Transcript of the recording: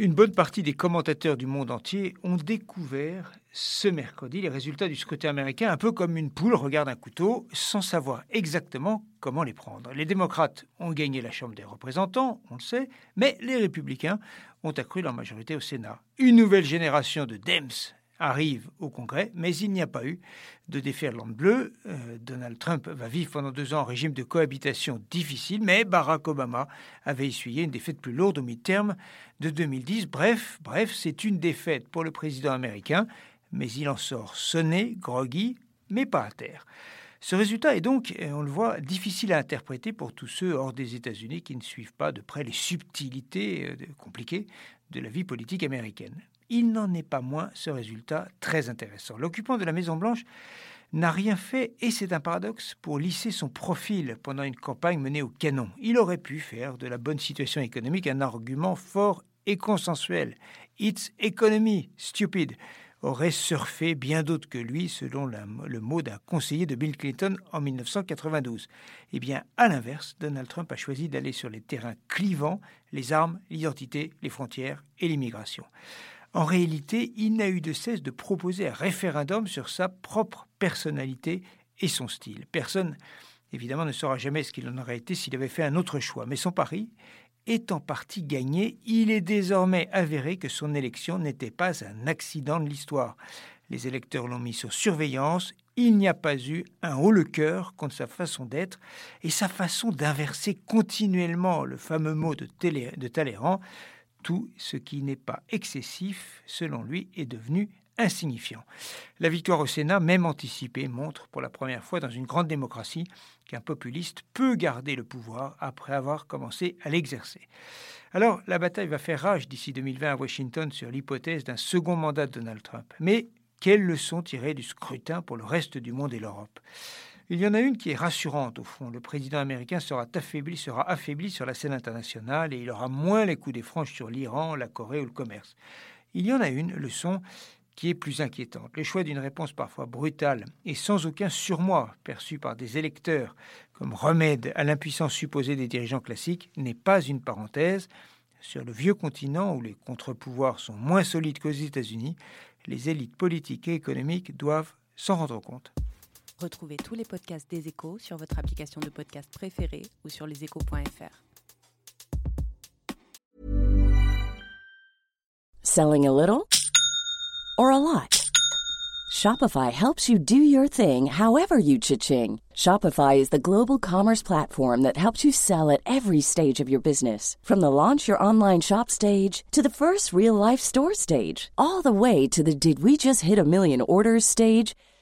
Une bonne partie des commentateurs du monde entier ont découvert ce mercredi les résultats du scrutin américain un peu comme une poule regarde un couteau sans savoir exactement comment les prendre. Les démocrates ont gagné la Chambre des représentants, on le sait, mais les républicains ont accru leur majorité au Sénat. Une nouvelle génération de Dems arrive au Congrès, mais il n'y a pas eu de déferlante bleue. Euh, Donald Trump va vivre pendant deux ans en régime de cohabitation difficile, mais Barack Obama avait essuyé une défaite plus lourde au mi-terme de 2010. Bref, bref, c'est une défaite pour le président américain, mais il en sort sonné, groggy, mais pas à terre. Ce résultat est donc, on le voit, difficile à interpréter pour tous ceux hors des États-Unis qui ne suivent pas de près les subtilités euh, compliquées de la vie politique américaine il n'en est pas moins ce résultat très intéressant. L'occupant de la Maison-Blanche n'a rien fait, et c'est un paradoxe, pour lisser son profil pendant une campagne menée au canon. Il aurait pu faire de la bonne situation économique un argument fort et consensuel. It's economy, stupid aurait surfé bien d'autres que lui, selon le mot d'un conseiller de Bill Clinton en 1992. Eh bien, à l'inverse, Donald Trump a choisi d'aller sur les terrains clivants, les armes, l'identité, les frontières et l'immigration. En réalité, il n'a eu de cesse de proposer un référendum sur sa propre personnalité et son style. Personne, évidemment, ne saura jamais ce qu'il en aurait été s'il avait fait un autre choix. Mais son pari est en partie gagné. Il est désormais avéré que son élection n'était pas un accident de l'histoire. Les électeurs l'ont mis sur surveillance. Il n'y a pas eu un haut le cœur contre sa façon d'être et sa façon d'inverser continuellement le fameux mot de, de Talleyrand tout ce qui n'est pas excessif, selon lui, est devenu insignifiant. La victoire au Sénat, même anticipée, montre pour la première fois dans une grande démocratie qu'un populiste peut garder le pouvoir après avoir commencé à l'exercer. Alors, la bataille va faire rage d'ici 2020 à Washington sur l'hypothèse d'un second mandat de Donald Trump. Mais quelles leçons tirer du scrutin pour le reste du monde et l'Europe? Il y en a une qui est rassurante au fond. Le président américain sera affaibli, sera affaibli sur la scène internationale et il aura moins les coups des franches sur l'Iran, la Corée ou le commerce. Il y en a une, leçon, qui est plus inquiétante. Le choix d'une réponse parfois brutale et sans aucun surmoi perçu par des électeurs comme remède à l'impuissance supposée des dirigeants classiques n'est pas une parenthèse. Sur le vieux continent où les contre-pouvoirs sont moins solides qu'aux États-Unis, les élites politiques et économiques doivent s'en rendre compte. Retrouvez tous les podcasts des échos sur votre application de podcast préférée ou sur leséchos.fr. Selling a little or a lot? Shopify helps you do your thing however you cha-ching. Shopify is the global commerce platform that helps you sell at every stage of your business. From the launch your online shop stage to the first real life store stage, all the way to the did we just hit a million orders stage.